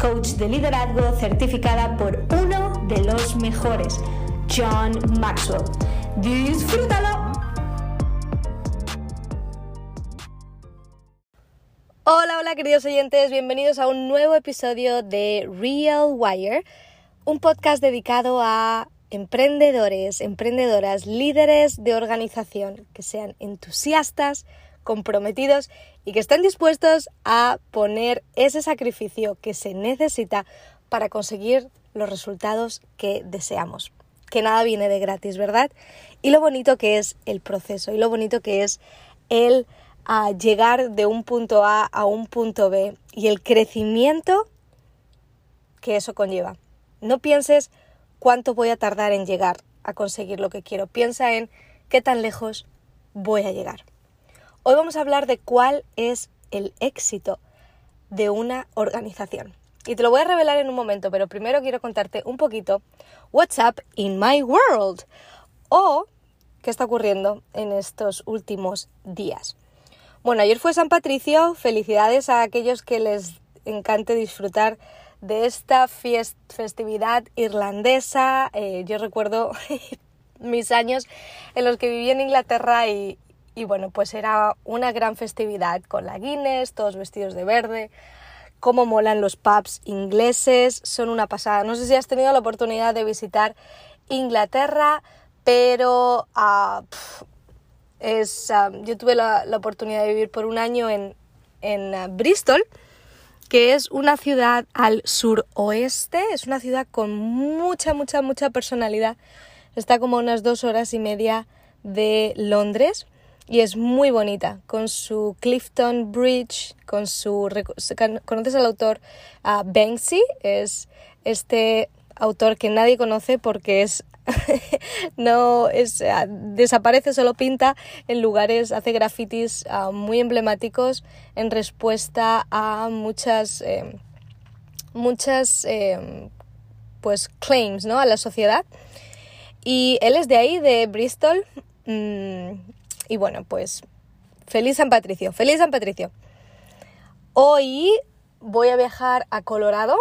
coach de liderazgo certificada por uno de los mejores, John Maxwell. ¡Disfrútalo! Hola, hola queridos oyentes, bienvenidos a un nuevo episodio de Real Wire, un podcast dedicado a emprendedores, emprendedoras, líderes de organización que sean entusiastas, comprometidos y que estén dispuestos a poner ese sacrificio que se necesita para conseguir los resultados que deseamos. Que nada viene de gratis, ¿verdad? Y lo bonito que es el proceso y lo bonito que es el ah, llegar de un punto A a un punto B y el crecimiento que eso conlleva. No pienses cuánto voy a tardar en llegar a conseguir lo que quiero. Piensa en qué tan lejos voy a llegar. Hoy vamos a hablar de cuál es el éxito de una organización. Y te lo voy a revelar en un momento, pero primero quiero contarte un poquito what's up in my world o qué está ocurriendo en estos últimos días. Bueno, ayer fue San Patricio, felicidades a aquellos que les encante disfrutar de esta festividad irlandesa. Eh, yo recuerdo mis años en los que viví en Inglaterra y, y bueno, pues era una gran festividad con la Guinness, todos vestidos de verde, cómo molan los pubs ingleses, son una pasada. No sé si has tenido la oportunidad de visitar Inglaterra, pero uh, es, ah, yo tuve la, la, oportunidad de vivir por un año en, en uh, Bristol, que es una ciudad al suroeste, es una ciudad con mucha, mucha, mucha personalidad. Está como a unas dos horas y media de Londres y es muy bonita, con su Clifton Bridge, con su... ¿Conoces al autor uh, Banksy? Es este autor que nadie conoce porque es no es uh, desaparece solo pinta en lugares hace grafitis uh, muy emblemáticos en respuesta a muchas eh, muchas eh, pues claims no a la sociedad. Y él es de ahí de Bristol. Mm, y bueno, pues feliz San Patricio, feliz San Patricio. Hoy voy a viajar a Colorado.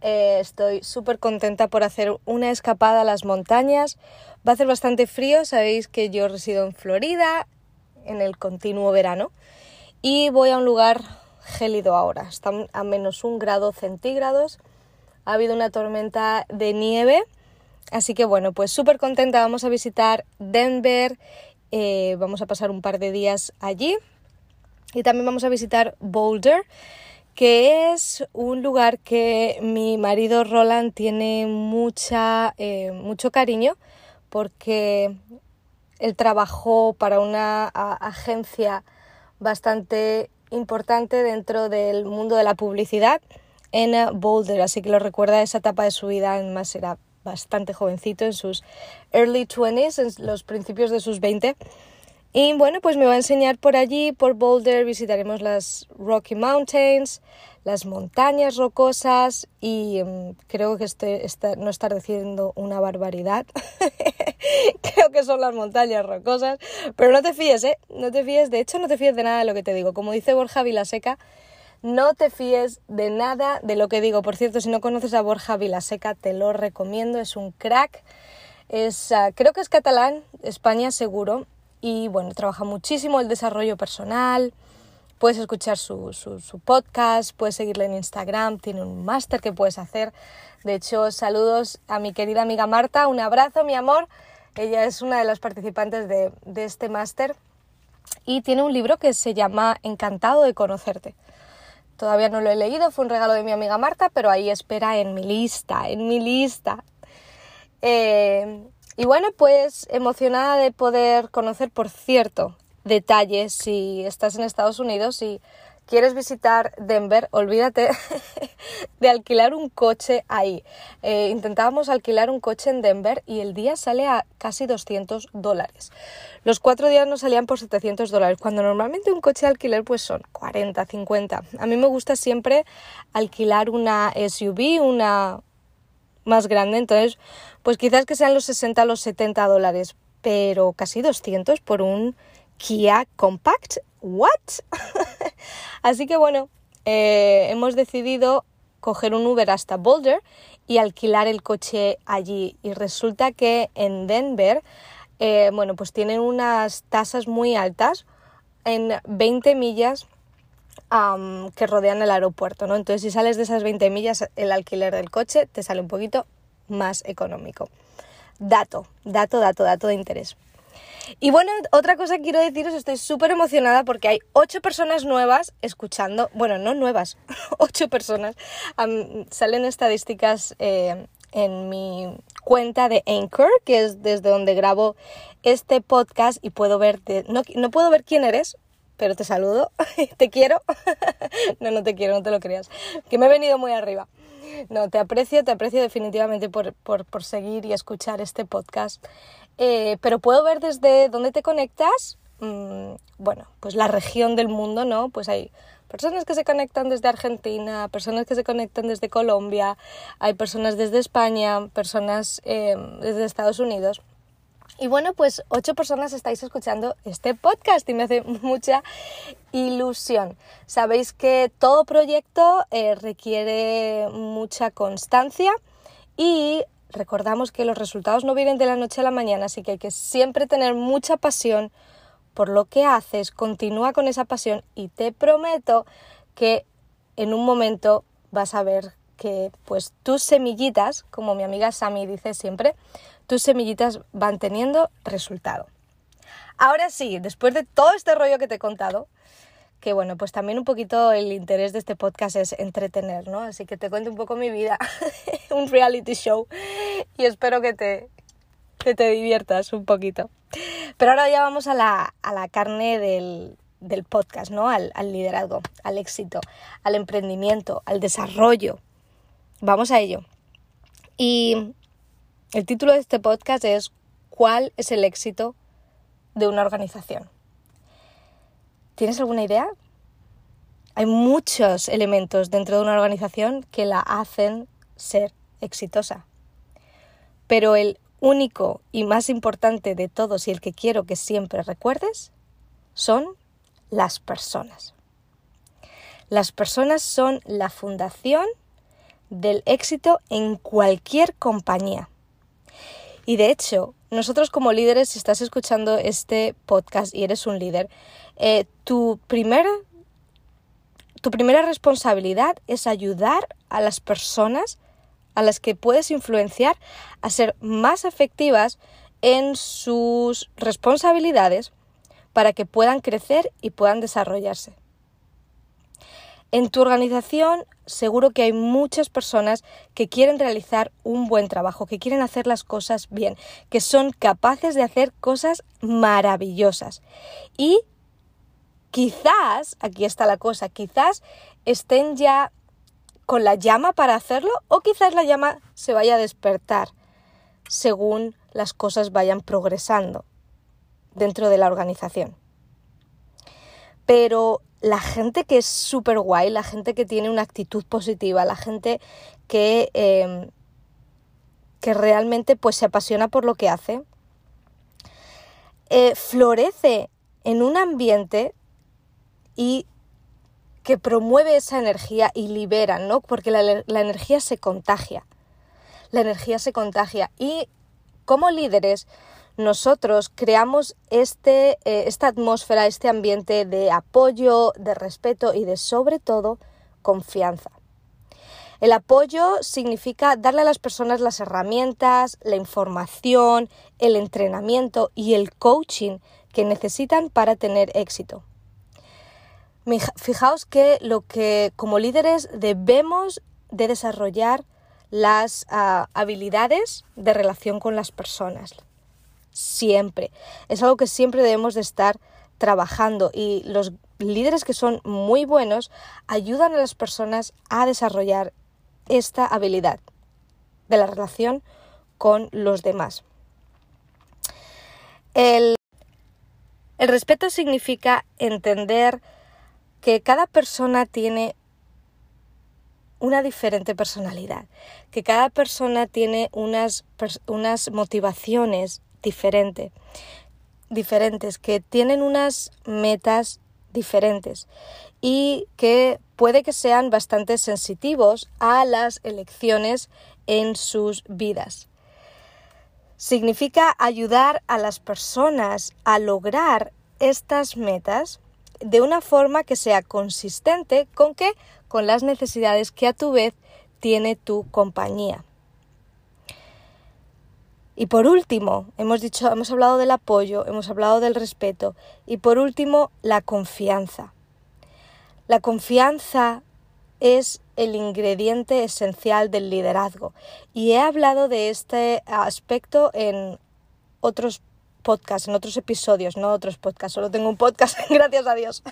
Eh, estoy súper contenta por hacer una escapada a las montañas. Va a hacer bastante frío, sabéis que yo resido en Florida en el continuo verano y voy a un lugar gélido ahora. Está a menos un grado centígrados. Ha habido una tormenta de nieve. Así que bueno, pues súper contenta. Vamos a visitar Denver eh, vamos a pasar un par de días allí. Y también vamos a visitar Boulder, que es un lugar que mi marido Roland tiene mucha, eh, mucho cariño porque él trabajó para una agencia bastante importante dentro del mundo de la publicidad en Boulder, así que lo recuerda esa etapa de su vida, además era bastante jovencito, en sus early 20s, en los principios de sus 20. Y bueno, pues me va a enseñar por allí, por Boulder, visitaremos las Rocky Mountains, las montañas rocosas y mm, creo que estoy, no estar diciendo una barbaridad. creo que son las montañas rocosas, pero no te fíes, ¿eh? No te fíes, de hecho no te fíes de nada de lo que te digo. Como dice Borja Vilaseca, no te fíes de nada de lo que digo. Por cierto, si no conoces a Borja Vilaseca, te lo recomiendo. Es un crack. Es, ah, creo que es catalán, España seguro. Y bueno, trabaja muchísimo el desarrollo personal, puedes escuchar su, su, podcast, puedes seguirle en Instagram, tiene un máster que puedes hacer. De hecho, saludos a mi querida amiga Marta, un abrazo, mi amor. Ella es una de las participantes de, de este máster y tiene un libro que se llama Encantado de conocerte. Todavía no lo he leído, fue un regalo de mi amiga Marta, pero ahí espera en mi lista, en mi lista. Eh, y bueno, pues emocionada de poder conocer, por cierto, detalles si estás en Estados Unidos y quieres visitar Denver, olvídate de alquilar un coche ahí. Eh, intentábamos alquilar un coche en Denver y el día sale a casi 200 dólares. Los cuatro días nos salían por 700 dólares, cuando normalmente un coche de alquiler pues son 40, 50. A mí me gusta siempre alquilar una SUV, una más grande, entonces pues quizás que sean los 60 los 70 dólares, pero casi 200 por un Kia Compact. ¿What? Así que bueno, eh, hemos decidido coger un Uber hasta Boulder y alquilar el coche allí. Y resulta que en Denver, eh, bueno, pues tienen unas tasas muy altas en 20 millas que rodean el aeropuerto, ¿no? Entonces, si sales de esas 20 millas, el alquiler del coche te sale un poquito más económico. Dato, dato, dato, dato de interés. Y bueno, otra cosa que quiero deciros, estoy súper emocionada porque hay ocho personas nuevas escuchando, bueno, no nuevas, ocho personas. salen estadísticas eh, en mi cuenta de Anchor, que es desde donde grabo este podcast y puedo verte, no, no puedo ver quién eres, pero te saludo, te quiero. no, no te quiero, no te lo creas, que me he venido muy arriba. No, te aprecio, te aprecio definitivamente por, por, por seguir y escuchar este podcast. Eh, pero puedo ver desde dónde te conectas, mm, bueno, pues la región del mundo, ¿no? Pues hay personas que se conectan desde Argentina, personas que se conectan desde Colombia, hay personas desde España, personas eh, desde Estados Unidos. Y bueno, pues ocho personas estáis escuchando este podcast y me hace mucha ilusión. Sabéis que todo proyecto eh, requiere mucha constancia y recordamos que los resultados no vienen de la noche a la mañana, así que hay que siempre tener mucha pasión por lo que haces, continúa con esa pasión y te prometo que en un momento vas a ver que pues tus semillitas, como mi amiga Sami dice siempre, tus semillitas van teniendo resultado. Ahora sí, después de todo este rollo que te he contado, que bueno, pues también un poquito el interés de este podcast es entretener, ¿no? Así que te cuento un poco mi vida, un reality show, y espero que te, te diviertas un poquito. Pero ahora ya vamos a la, a la carne del, del podcast, ¿no? Al, al, liderazgo, al éxito, al emprendimiento, al desarrollo. Vamos a ello. Y el título de este podcast es ¿Cuál es el éxito de una organización? ¿Tienes alguna idea? Hay muchos elementos dentro de una organización que la hacen ser exitosa. Pero el único y más importante de todos y el que quiero que siempre recuerdes son las personas. Las personas son la fundación del éxito en cualquier compañía. Y de hecho, nosotros como líderes, si estás escuchando este podcast y eres un líder, eh, tu, primera, tu primera responsabilidad es ayudar a las personas a las que puedes influenciar a ser más efectivas en sus responsabilidades para que puedan crecer y puedan desarrollarse. En tu organización seguro que hay muchas personas que quieren realizar un buen trabajo, que quieren hacer las cosas bien, que son capaces de hacer cosas maravillosas. Y quizás, aquí está la cosa, quizás estén ya con la llama para hacerlo o quizás la llama se vaya a despertar según las cosas vayan progresando dentro de la organización. Pero la gente que es súper guay, la gente que tiene una actitud positiva, la gente que, em, que realmente pues, se apasiona por lo que hace, eh, florece en un ambiente y que promueve esa energía y libera, ¿no? Porque la, la energía se contagia. La energía se contagia. Y como líderes, nosotros creamos este, eh, esta atmósfera, este ambiente de apoyo, de respeto y de sobre todo confianza. El apoyo significa darle a las personas las herramientas, la información, el entrenamiento y el coaching que necesitan para tener éxito. Fijaos que lo que como líderes debemos de desarrollar las ah, habilidades de relación con las personas. Siempre. Es algo que siempre debemos de estar trabajando y los líderes que son muy buenos ayudan a las personas a desarrollar esta habilidad de la relación con los demás. El, respeto significa entender que cada persona tiene una diferente personalidad, que cada persona tiene unas, unas motivaciones diferentes, que tienen unas metas diferentes y que puede que sean bastante sensitivos a las elecciones en sus vidas. Significa ayudar a las personas a lograr estas metas de una forma que sea consistente con que con las necesidades que a tu vez tiene tu compañía. Y por último, hemos dicho, hemos hablado del apoyo, hemos hablado del respeto y por último, la confianza. La confianza es el ingrediente esencial del liderazgo y he hablado de este aspecto en otros podcast, en otros episodios, no otros podcasts, solo tengo un podcast, gracias a Dios.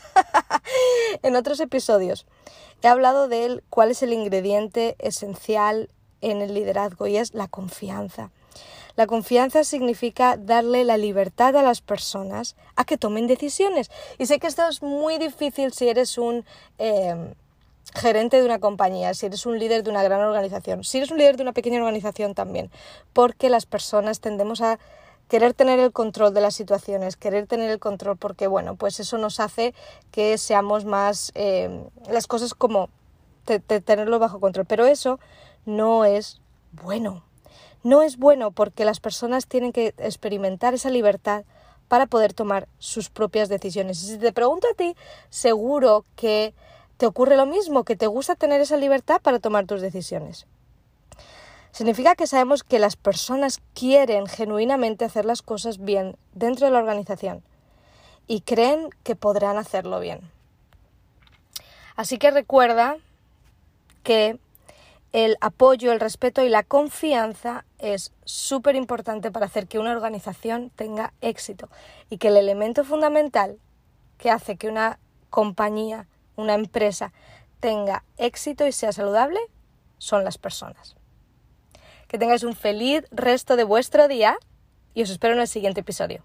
en otros episodios he hablado de él, cuál es el ingrediente esencial en el liderazgo y es la confianza. La confianza significa darle la libertad a las personas a que tomen decisiones. Y sé que esto es muy difícil si eres un eh, gerente de una compañía, si eres un líder de una gran organización, si eres un líder de una pequeña organización también, porque las personas tendemos a querer tener el control de las situaciones, querer tener el control porque, bueno, pues eso nos hace que seamos más eh, las cosas como tenerlo bajo control. Pero eso no es bueno. No es bueno porque las personas tienen que experimentar esa libertad para poder tomar sus propias decisiones. Y si te pregunto a ti, seguro que te ocurre lo mismo, que te gusta tener esa libertad para tomar tus decisiones. Significa que sabemos que las personas quieren genuinamente hacer las cosas bien dentro de la organización y creen que podrán hacerlo bien. Así que recuerda que el apoyo, el respeto y la confianza es súper importante para hacer que una organización tenga éxito y que el elemento fundamental que hace que una compañía, una empresa tenga éxito y sea saludable son las personas. Que tengáis un feliz resto de vuestro día y os espero en el siguiente episodio.